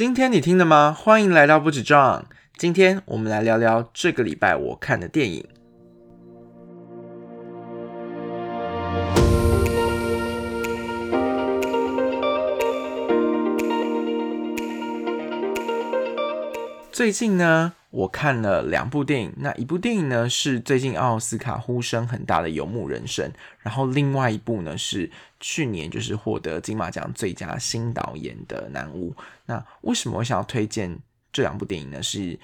今天你听了吗？欢迎来到不止撞。今天我们来聊聊这个礼拜我看的电影。最近呢，我看了两部电影。那一部电影呢是最近奥斯卡呼声很大的《游牧人生》，然后另外一部呢是去年就是获得金马奖最佳新导演的《南巫》。那为什么我想要推荐这两部电影呢？是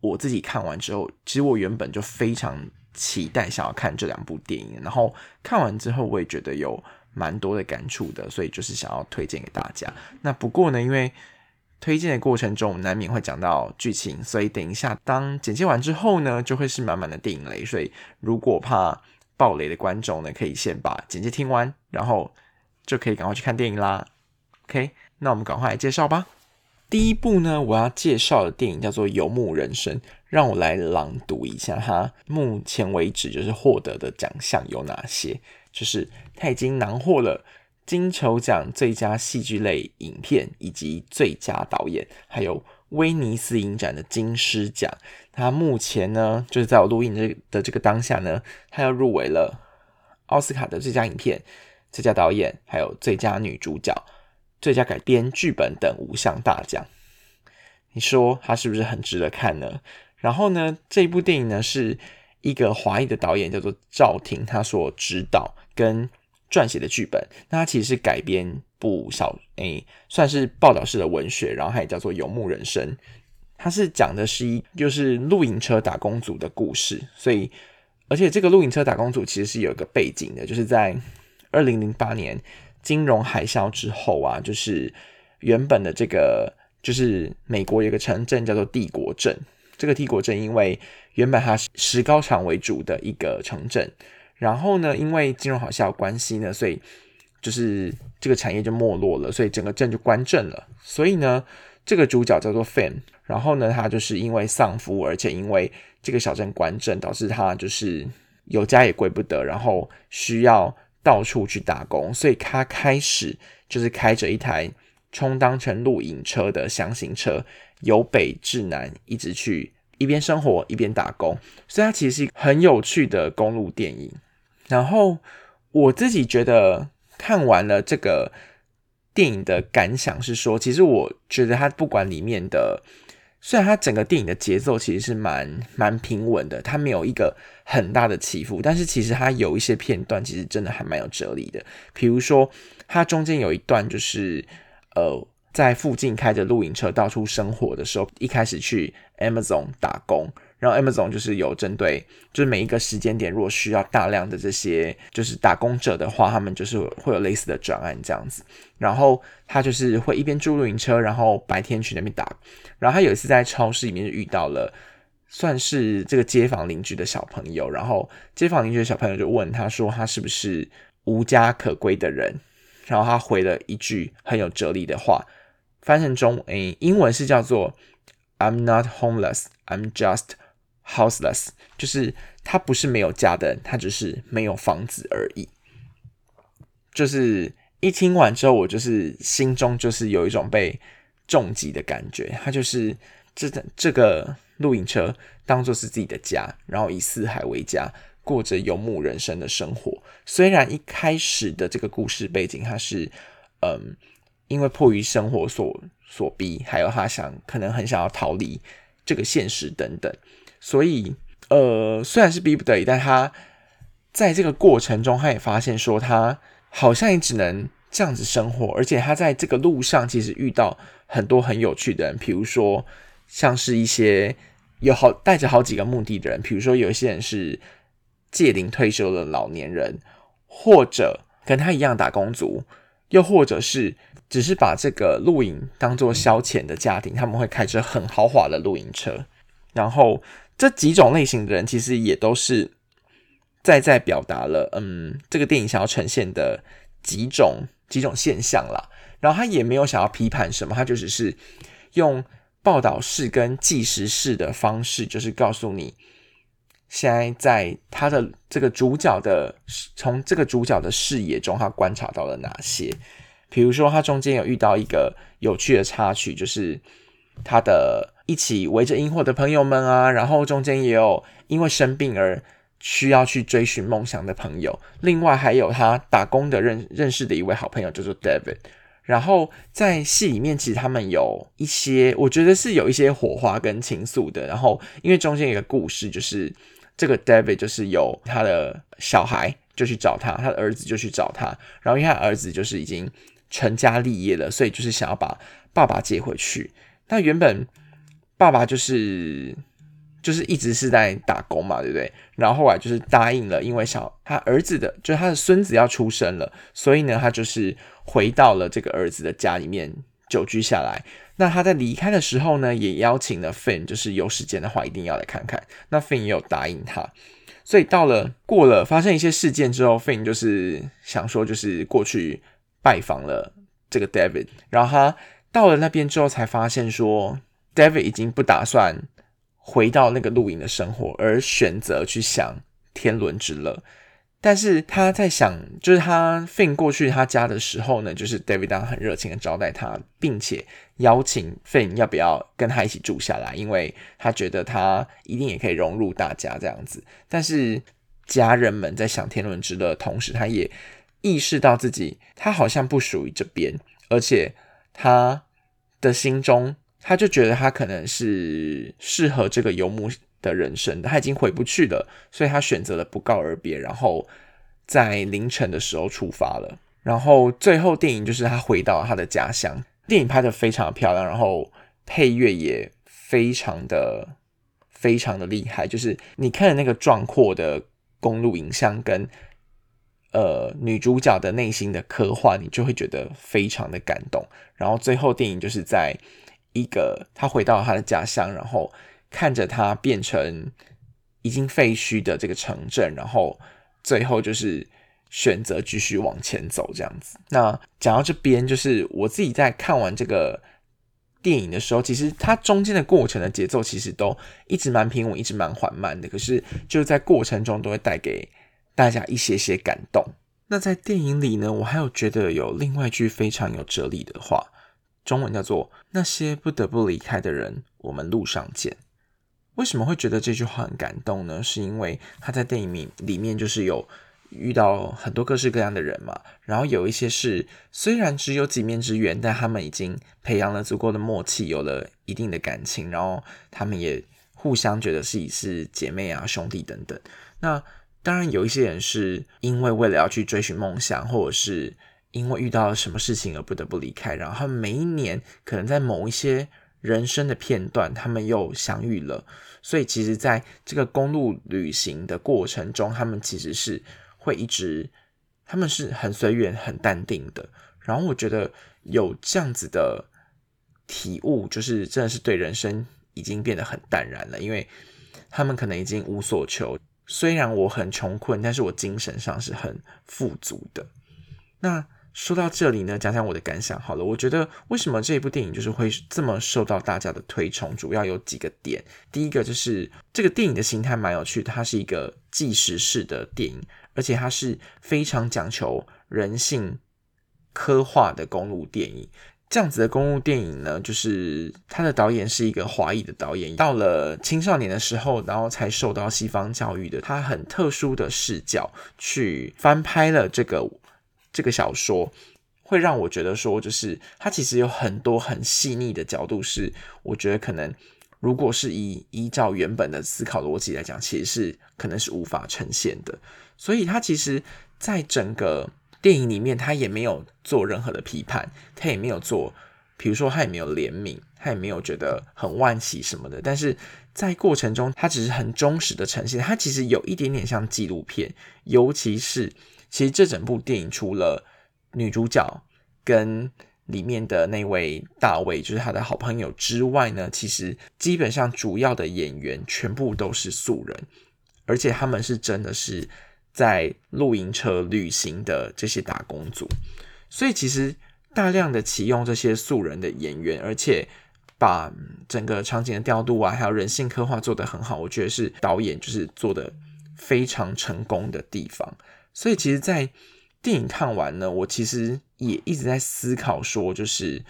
我自己看完之后，其实我原本就非常期待想要看这两部电影，然后看完之后我也觉得有蛮多的感触的，所以就是想要推荐给大家。那不过呢，因为推荐的过程中难免会讲到剧情，所以等一下当简介完之后呢，就会是满满的电影雷。所以如果怕爆雷的观众呢，可以先把简介听完，然后就可以赶快去看电影啦。OK，那我们赶快来介绍吧。第一部呢，我要介绍的电影叫做《游牧人生》，让我来朗读一下它目前为止就是获得的奖项有哪些。就是它已经囊获了金球奖最佳戏剧类影片以及最佳导演，还有威尼斯影展的金狮奖。它目前呢，就是在我录音这的这个当下呢，它又入围了奥斯卡的最佳影片、最佳导演，还有最佳女主角。最佳改编剧本等五项大奖，你说它是不是很值得看呢？然后呢，这部电影呢是一个华裔的导演叫做赵婷，他所指导跟撰写的剧本。那它其实是改编不少诶，算是报道式的文学，然后它也叫做《游牧人生》。它是讲的是一就是露营车打工族的故事，所以而且这个露营车打工族其实是有一个背景的，就是在二零零八年。金融海啸之后啊，就是原本的这个，就是美国有一个城镇叫做帝国镇。这个帝国镇因为原本它是石膏厂为主的一个城镇，然后呢，因为金融海啸关系呢，所以就是这个产业就没落了，所以整个镇就关镇了。所以呢，这个主角叫做 Fan，然后呢，他就是因为丧夫，而且因为这个小镇关镇，导致他就是有家也归不得，然后需要。到处去打工，所以他开始就是开着一台充当成露营车的箱型车，由北至南一直去，一边生活一边打工。所以它其实是一个很有趣的公路电影。然后我自己觉得看完了这个电影的感想是说，其实我觉得它不管里面的。虽然它整个电影的节奏其实是蛮蛮平稳的，它没有一个很大的起伏，但是其实它有一些片段其实真的还蛮有哲理的。比如说，它中间有一段就是呃，在附近开着露营车到处生活的时候，一开始去 Amazon 打工。然后 Amazon 就是有针对，就是每一个时间点，如果需要大量的这些就是打工者的话，他们就是会有类似的专案这样子。然后他就是会一边租露营车，然后白天去那边打。然后他有一次在超市里面遇到了，算是这个街坊邻居的小朋友。然后街坊邻居的小朋友就问他说：“他是不是无家可归的人？”然后他回了一句很有哲理的话，翻成中诶，英文是叫做 “I'm not homeless, I'm just”。Houseless 就是他不是没有家的，他只是没有房子而已。就是一听完之后，我就是心中就是有一种被重击的感觉。他就是这这个露营车当做是自己的家，然后以四海为家，过着游牧人生的生活。虽然一开始的这个故事背景，他是嗯，因为迫于生活所所逼，还有他想可能很想要逃离这个现实等等。所以，呃，虽然是逼不得已，但他在这个过程中，他也发现说，他好像也只能这样子生活。而且，他在这个路上其实遇到很多很有趣的人，比如说，像是一些有好带着好几个目的的人，比如说有一些人是届龄退休的老年人，或者跟他一样打工族，又或者是只是把这个露营当做消遣的家庭，他们会开着很豪华的露营车，然后。这几种类型的人，其实也都是在在表达了，嗯，这个电影想要呈现的几种几种现象啦。然后他也没有想要批判什么，他就只是用报道式跟纪实式的方式，就是告诉你，现在在他的这个主角的从这个主角的视野中，他观察到了哪些。比如说他中间有遇到一个有趣的插曲，就是他的一起围着萤火的朋友们啊，然后中间也有因为生病而需要去追寻梦想的朋友，另外还有他打工的认认识的一位好朋友叫做 David。然后在戏里面，其实他们有一些，我觉得是有一些火花跟情愫的。然后因为中间有个故事，就是这个 David 就是有他的小孩就去找他，他的儿子就去找他。然后因为他儿子就是已经成家立业了，所以就是想要把爸爸接回去。那原本爸爸就是就是一直是在打工嘛，对不对？然后后来就是答应了，因为小他儿子的，就是他的孙子要出生了，所以呢，他就是。回到了这个儿子的家里面久居下来。那他在离开的时候呢，也邀请了 Finn，就是有时间的话一定要来看看。那 Finn 也有答应他。所以到了过了发生一些事件之后，Finn 就是想说，就是过去拜访了这个 David。然后他到了那边之后，才发现说，David 已经不打算回到那个露营的生活，而选择去享天伦之乐。但是他在想，就是他 Fin 过去他家的时候呢，就是 David 当很热情的招待他，并且邀请 Fin 要不要跟他一起住下来，因为他觉得他一定也可以融入大家这样子。但是家人们在享天伦之乐的同时，他也意识到自己他好像不属于这边，而且他的心中他就觉得他可能是适合这个游牧。的人生，他已经回不去了，所以他选择了不告而别，然后在凌晨的时候出发了。然后最后电影就是他回到他的家乡，电影拍的非常漂亮，然后配乐也非常的非常的厉害。就是你看那个壮阔的公路影像跟呃女主角的内心的刻画，你就会觉得非常的感动。然后最后电影就是在一个他回到他的家乡，然后。看着他变成已经废墟的这个城镇，然后最后就是选择继续往前走这样子。那讲到这边，就是我自己在看完这个电影的时候，其实它中间的过程的节奏其实都一直蛮平稳，一直蛮缓慢的。可是就在过程中都会带给大家一些些感动。那在电影里呢，我还有觉得有另外一句非常有哲理的话，中文叫做“那些不得不离开的人，我们路上见”。为什么会觉得这句话很感动呢？是因为他在电影里里面就是有遇到很多各式各样的人嘛，然后有一些是虽然只有几面之缘，但他们已经培养了足够的默契，有了一定的感情，然后他们也互相觉得自己是姐妹啊、兄弟等等。那当然有一些人是因为为了要去追寻梦想，或者是因为遇到了什么事情而不得不离开，然后他们每一年可能在某一些。人生的片段，他们又相遇了，所以其实，在这个公路旅行的过程中，他们其实是会一直，他们是很随缘、很淡定的。然后，我觉得有这样子的体悟，就是真的是对人生已经变得很淡然了，因为他们可能已经无所求。虽然我很穷困，但是我精神上是很富足的。那。说到这里呢，讲讲我的感想好了。我觉得为什么这一部电影就是会这么受到大家的推崇，主要有几个点。第一个就是这个电影的形态蛮有趣，它是一个纪实式的电影，而且它是非常讲求人性刻画的公路电影。这样子的公路电影呢，就是它的导演是一个华裔的导演，到了青少年的时候，然后才受到西方教育的，他很特殊的视角去翻拍了这个。这个小说会让我觉得说，就是它其实有很多很细腻的角度，是我觉得可能如果是以依照原本的思考逻辑来讲，其实是可能是无法呈现的。所以它其实在整个电影里面，他也没有做任何的批判，他也没有做，比如说他也没有怜悯，他也没有觉得很惋惜什么的。但是在过程中，他只是很忠实的呈现，他其实有一点点像纪录片，尤其是。其实这整部电影除了女主角跟里面的那位大卫，就是他的好朋友之外呢，其实基本上主要的演员全部都是素人，而且他们是真的是在露营车旅行的这些打工族，所以其实大量的启用这些素人的演员，而且把整个场景的调度啊，还有人性刻画做得很好，我觉得是导演就是做的非常成功的地方。所以其实，在电影看完呢，我其实也一直在思考，说就是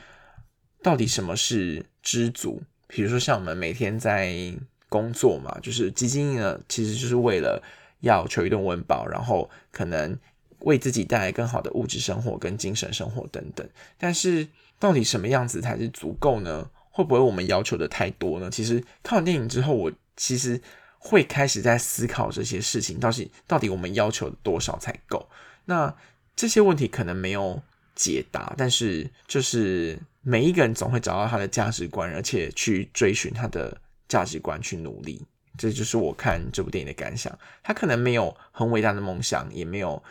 到底什么是知足？比如说像我们每天在工作嘛，就是基金呢，其实就是为了要求一顿温饱，然后可能为自己带来更好的物质生活跟精神生活等等。但是到底什么样子才是足够呢？会不会我们要求的太多呢？其实看完电影之后，我其实会开始在思考这些事情，到底到底我们要求多少才够？那这些问题可能没有解答，但是就是每一个人总会找到他的价值观，而且去追寻他的价值观去努力。这就是我看这部电影的感想。他可能没有很伟大的梦想，也没有。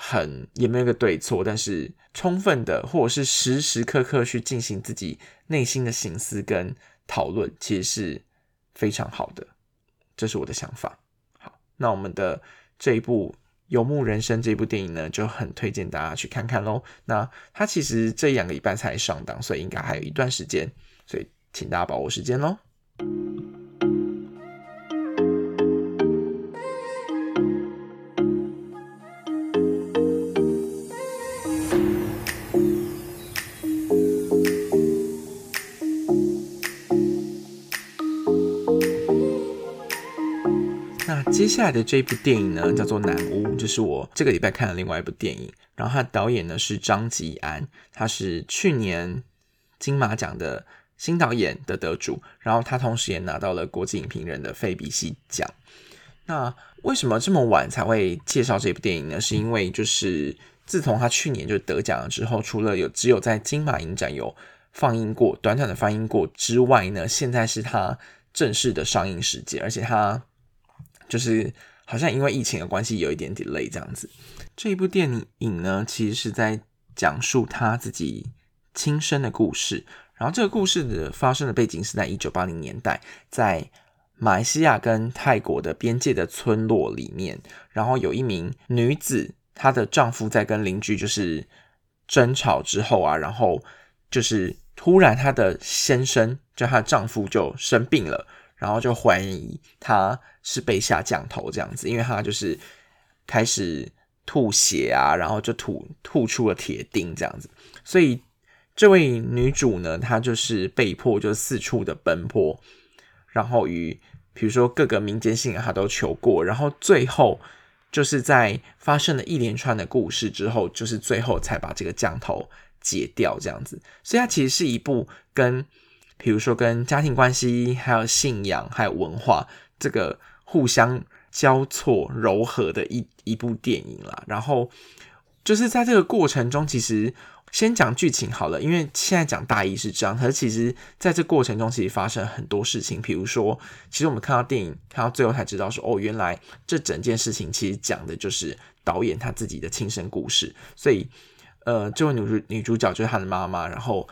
很也没有个对错，但是充分的或者是时时刻刻去进行自己内心的心思跟讨论，其实是非常好的。这是我的想法。好，那我们的这一部《游牧人生》这部电影呢，就很推荐大家去看看喽。那它其实这两个礼拜才上档，所以应该还有一段时间，所以请大家把握时间喽。接下来的这部电影呢，叫做《南屋》，就是我这个礼拜看的另外一部电影。然后他的导演呢是张吉安，他是去年金马奖的新导演的得主。然后他同时也拿到了国际影评人的费比西奖。那为什么这么晚才会介绍这部电影呢？是因为就是自从他去年就得奖了之后，除了有只有在金马影展有放映过，短短的放映过之外呢，现在是他正式的上映时间，而且他。就是好像因为疫情的关系有一点 delay 这样子。这一部电影呢，其实是在讲述他自己亲身的故事。然后这个故事的发生的背景是在一九八零年代，在马来西亚跟泰国的边界的村落里面，然后有一名女子，她的丈夫在跟邻居就是争吵之后啊，然后就是突然她的先生，就她的丈夫就生病了。然后就怀疑他是被下降头这样子，因为他就是开始吐血啊，然后就吐吐出了铁钉这样子，所以这位女主呢，她就是被迫就四处的奔波，然后与比如说各个民间信仰她都求过，然后最后就是在发生了一连串的故事之后，就是最后才把这个降头解掉这样子，所以它其实是一部跟。比如说跟家庭关系、还有信仰、还有文化这个互相交错柔和的一一部电影啦。然后就是在这个过程中，其实先讲剧情好了，因为现在讲大意是这样。可是其实在这过程中，其实发生很多事情。比如说，其实我们看到电影看到最后才知道说，哦，原来这整件事情其实讲的就是导演他自己的亲身故事。所以，呃，这位女主女主角就是他的妈妈，然后。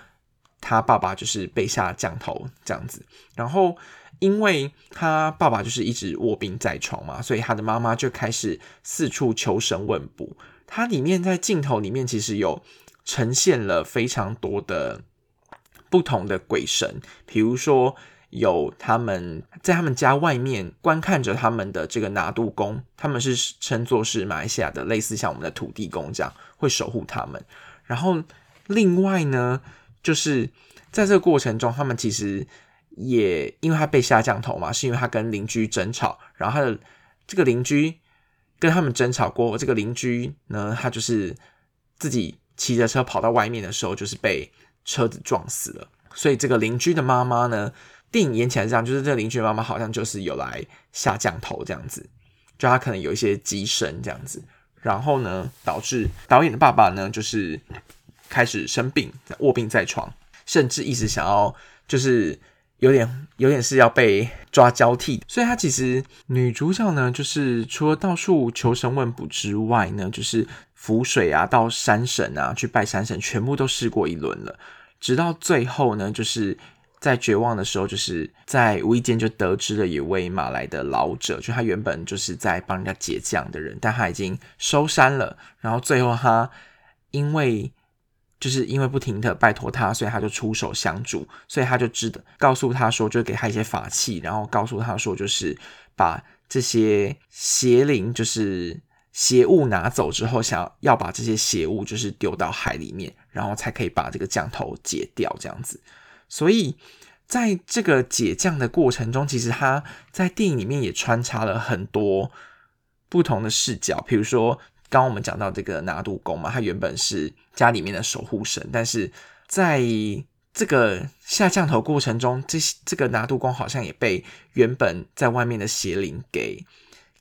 他爸爸就是被下降头这样子，然后因为他爸爸就是一直卧病在床嘛，所以他的妈妈就开始四处求神问卜。它里面在镜头里面其实有呈现了非常多的不同的鬼神，比如说有他们在他们家外面观看着他们的这个拿度公，他们是称作是马来西亚的类似像我们的土地公这样会守护他们。然后另外呢。就是在这个过程中，他们其实也因为他被下降头嘛，是因为他跟邻居争吵，然后他的这个邻居跟他们争吵过，这个邻居呢，他就是自己骑着车跑到外面的时候，就是被车子撞死了。所以这个邻居的妈妈呢，电影演起来这样，就是这个邻居的妈妈好像就是有来下降头这样子，就他可能有一些机身这样子，然后呢，导致导演的爸爸呢，就是。开始生病，卧病在床，甚至一直想要，就是有点有点是要被抓交替。所以，她其实女主角呢，就是除了到处求神问卜之外呢，就是浮水啊，到山神啊去拜山神，全部都试过一轮了。直到最后呢，就是在绝望的时候，就是在无意间就得知了一位马来的老者，就他原本就是在帮人家解降的人，但他已经收山了。然后最后他因为就是因为不停的拜托他，所以他就出手相助，所以他就知道告诉他说，就给他一些法器，然后告诉他说，就是把这些邪灵，就是邪物拿走之后，想要要把这些邪物就是丢到海里面，然后才可以把这个降头解掉这样子。所以在这个解降的过程中，其实他在电影里面也穿插了很多不同的视角，比如说刚刚我们讲到这个拿督公嘛，他原本是家里面的守护神，但是在这个下降头过程中，这这个拿督公好像也被原本在外面的邪灵给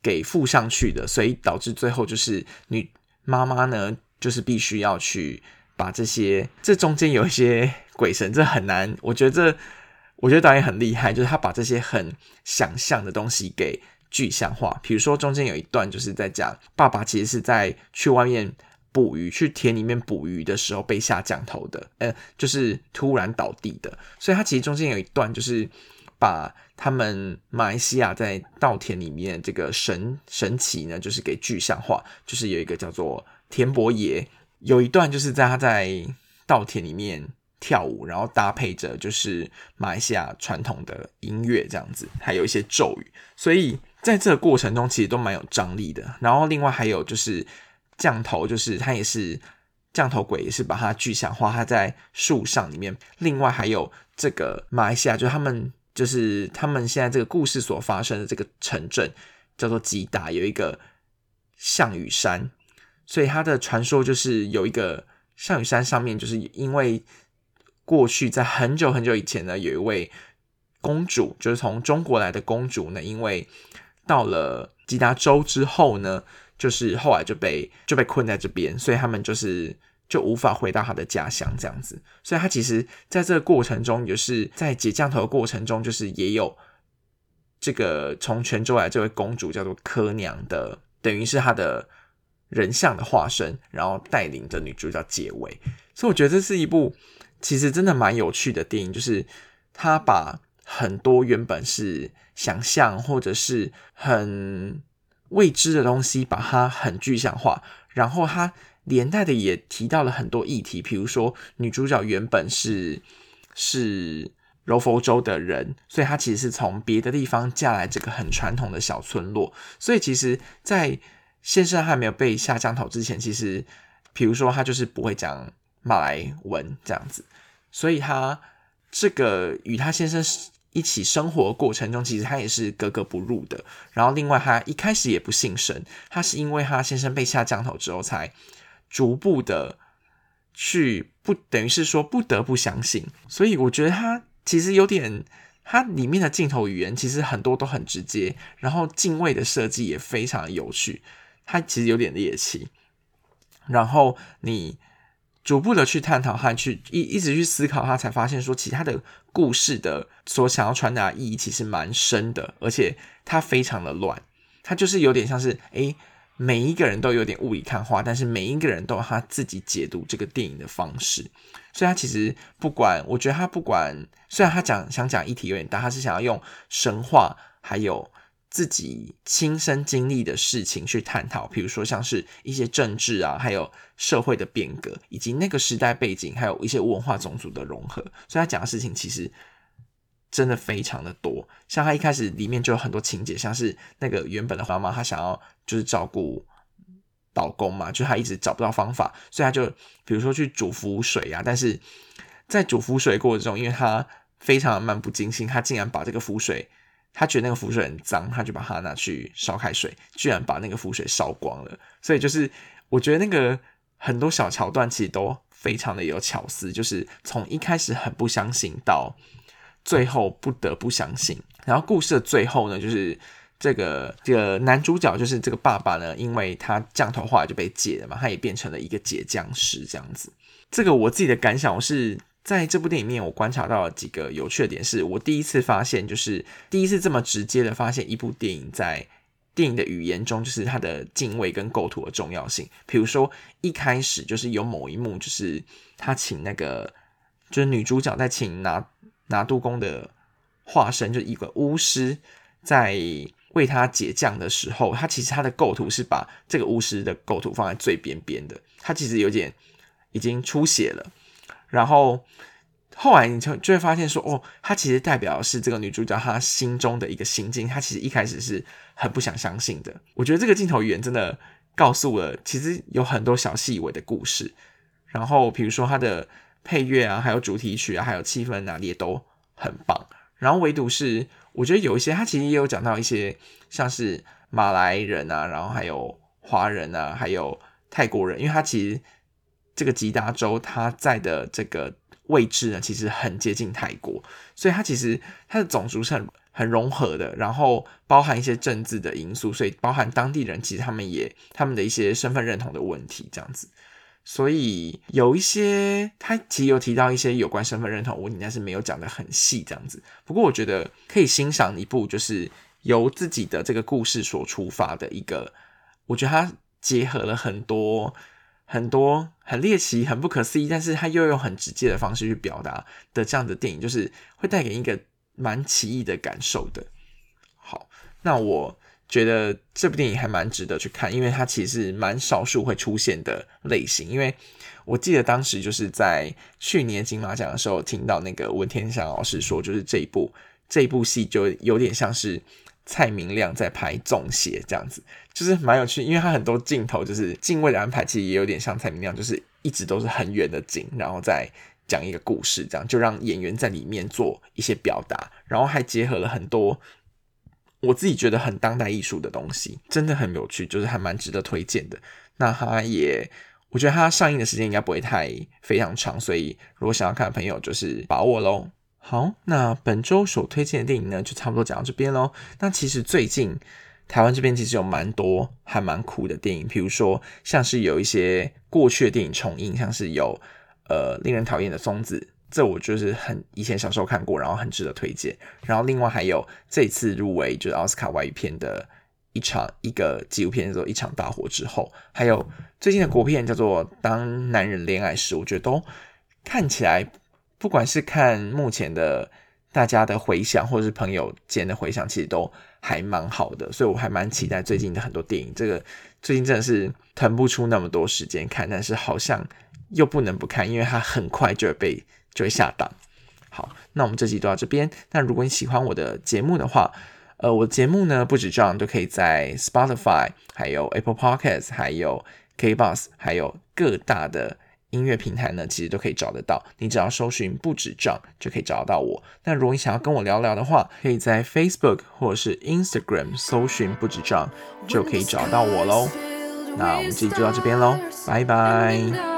给附上去的，所以导致最后就是女妈妈呢，就是必须要去把这些这中间有一些鬼神，这很难。我觉得这我觉得导演很厉害，就是他把这些很想象的东西给具象化。比如说中间有一段就是在讲爸爸其实是在去外面。捕鱼去田里面捕鱼的时候被下降头的，呃，就是突然倒地的，所以他其实中间有一段就是把他们马来西亚在稻田里面这个神神奇呢，就是给具象化，就是有一个叫做田伯爷，有一段就是在他在稻田里面跳舞，然后搭配着就是马来西亚传统的音乐这样子，还有一些咒语，所以在这个过程中其实都蛮有张力的。然后另外还有就是。降头就是他也是降头鬼，也是把它具象化。他在树上里面，另外还有这个马来西亚，就是他们就是他们现在这个故事所发生的这个城镇叫做吉达，有一个项羽山，所以他的传说就是有一个项羽山上面，就是因为过去在很久很久以前呢，有一位公主，就是从中国来的公主呢，因为到了吉达州之后呢。就是后来就被就被困在这边，所以他们就是就无法回到他的家乡这样子。所以他其实在这个过程中，就是在解降头的过程中，就是也有这个从泉州来这位公主叫做柯娘的，等于是他的人像的化身，然后带领着女主角结尾。所以我觉得这是一部其实真的蛮有趣的电影，就是他把很多原本是想象或者是很。未知的东西，把它很具象化，然后它连带的也提到了很多议题，比如说女主角原本是是柔佛州的人，所以她其实是从别的地方嫁来这个很传统的小村落，所以其实，在先生还没有被下降头之前，其实比如说他就是不会讲马来文这样子，所以他这个与他先生。一起生活过程中，其实他也是格格不入的。然后，另外他一开始也不信神，他是因为他先生被下降头之后，才逐步的去不等于是说不得不相信。所以我觉得他其实有点，他里面的镜头语言其实很多都很直接，然后敬畏的设计也非常有趣。他其实有点猎奇，然后你。逐步的去探讨和去一一直去思考，他才发现说，其他的故事的所想要传达意义其实蛮深的，而且它非常的乱，它就是有点像是，诶，每一个人都有点雾里看花，但是每一个人都有他自己解读这个电影的方式，所以他其实不管，我觉得他不管，虽然他讲想讲议题有点大，他是想要用神话还有。自己亲身经历的事情去探讨，比如说像是一些政治啊，还有社会的变革，以及那个时代背景，还有一些文化种族的融合。所以他讲的事情其实真的非常的多。像他一开始里面就有很多情节，像是那个原本的妈妈，她想要就是照顾老公嘛，就她一直找不到方法，所以她就比如说去煮浮水啊，但是在煮浮水过程中，因为她非常的漫不经心，她竟然把这个浮水。他觉得那个浮水很脏，他就把它拿去烧开水，居然把那个浮水烧光了。所以就是我觉得那个很多小桥段其实都非常的有巧思，就是从一开始很不相信到最后不得不相信。然后故事的最后呢，就是这个这个男主角就是这个爸爸呢，因为他降头后来就被解了嘛，他也变成了一个解降师这样子。这个我自己的感想我是。在这部电影里面，我观察到了几个有趣的点，是我第一次发现，就是第一次这么直接的发现一部电影在电影的语言中，就是它的敬畏跟构图的重要性。比如说一开始就是有某一幕，就是他请那个就是女主角在请拿拿督公的化身，就一个巫师在为他解降的时候，他其实他的构图是把这个巫师的构图放在最边边的，他其实有点已经出血了。然后后来你就就会发现说，哦，她其实代表是这个女主角她心中的一个心境。她其实一开始是很不想相信的。我觉得这个镜头语言真的告诉了其实有很多小细微的故事。然后比如说它的配乐啊，还有主题曲啊，还有气氛哪里也都很棒。然后唯独是我觉得有一些，它其实也有讲到一些像是马来人啊，然后还有华人啊，还有泰国人，因为它其实这个吉达州它在的这个位置呢，其实很接近泰国，所以它其实它的种族是很很融合的，然后包含一些政治的因素，所以包含当地人其实他们也他们的一些身份认同的问题这样子。所以有一些，他其实有提到一些有关身份认同问题，但是没有讲的很细这样子。不过我觉得可以欣赏一部就是由自己的这个故事所出发的一个，我觉得它结合了很多很多很猎奇、很不可思议，但是他又用很直接的方式去表达的这样的电影，就是会带给一个蛮奇异的感受的。好，那我。觉得这部电影还蛮值得去看，因为它其实蛮少数会出现的类型。因为我记得当时就是在去年金马奖的时候，听到那个文天祥老师说，就是这一部这一部戏就有点像是蔡明亮在拍《中邪》这样子，就是蛮有趣。因为他很多镜头就是镜位的安排，其实也有点像蔡明亮，就是一直都是很远的景，然后再讲一个故事，这样就让演员在里面做一些表达，然后还结合了很多。我自己觉得很当代艺术的东西，真的很有趣，就是还蛮值得推荐的。那它也，我觉得它上映的时间应该不会太非常长，所以如果想要看的朋友，就是把握喽。好，那本周所推荐的电影呢，就差不多讲到这边喽。那其实最近台湾这边其实有蛮多还蛮酷的电影，比如说像是有一些过去的电影重映，像是有呃令人讨厌的松子。这我就是很以前小时候看过，然后很值得推荐。然后另外还有这次入围就是奥斯卡外语片的一场一个纪录片叫做《一场大火之后》，还有最近的国片叫做《当男人恋爱时》，我觉得都看起来，不管是看目前的大家的回响，或者是朋友间的回响，其实都还蛮好的。所以我还蛮期待最近的很多电影。这个最近真的是腾不出那么多时间看，但是好像又不能不看，因为它很快就会被。就会下档。好，那我们这集就到这边。那如果你喜欢我的节目的话，呃，我的节目呢不止这样，都可以在 Spotify、还有 Apple Podcasts、还有 KBox、还有各大的音乐平台呢，其实都可以找得到。你只要搜寻“不止账”就可以找得到我。那如果你想要跟我聊聊的话，可以在 Facebook 或者是 Instagram 搜寻“不止账”就可以找到我喽。那我们这集就到这边喽，拜拜。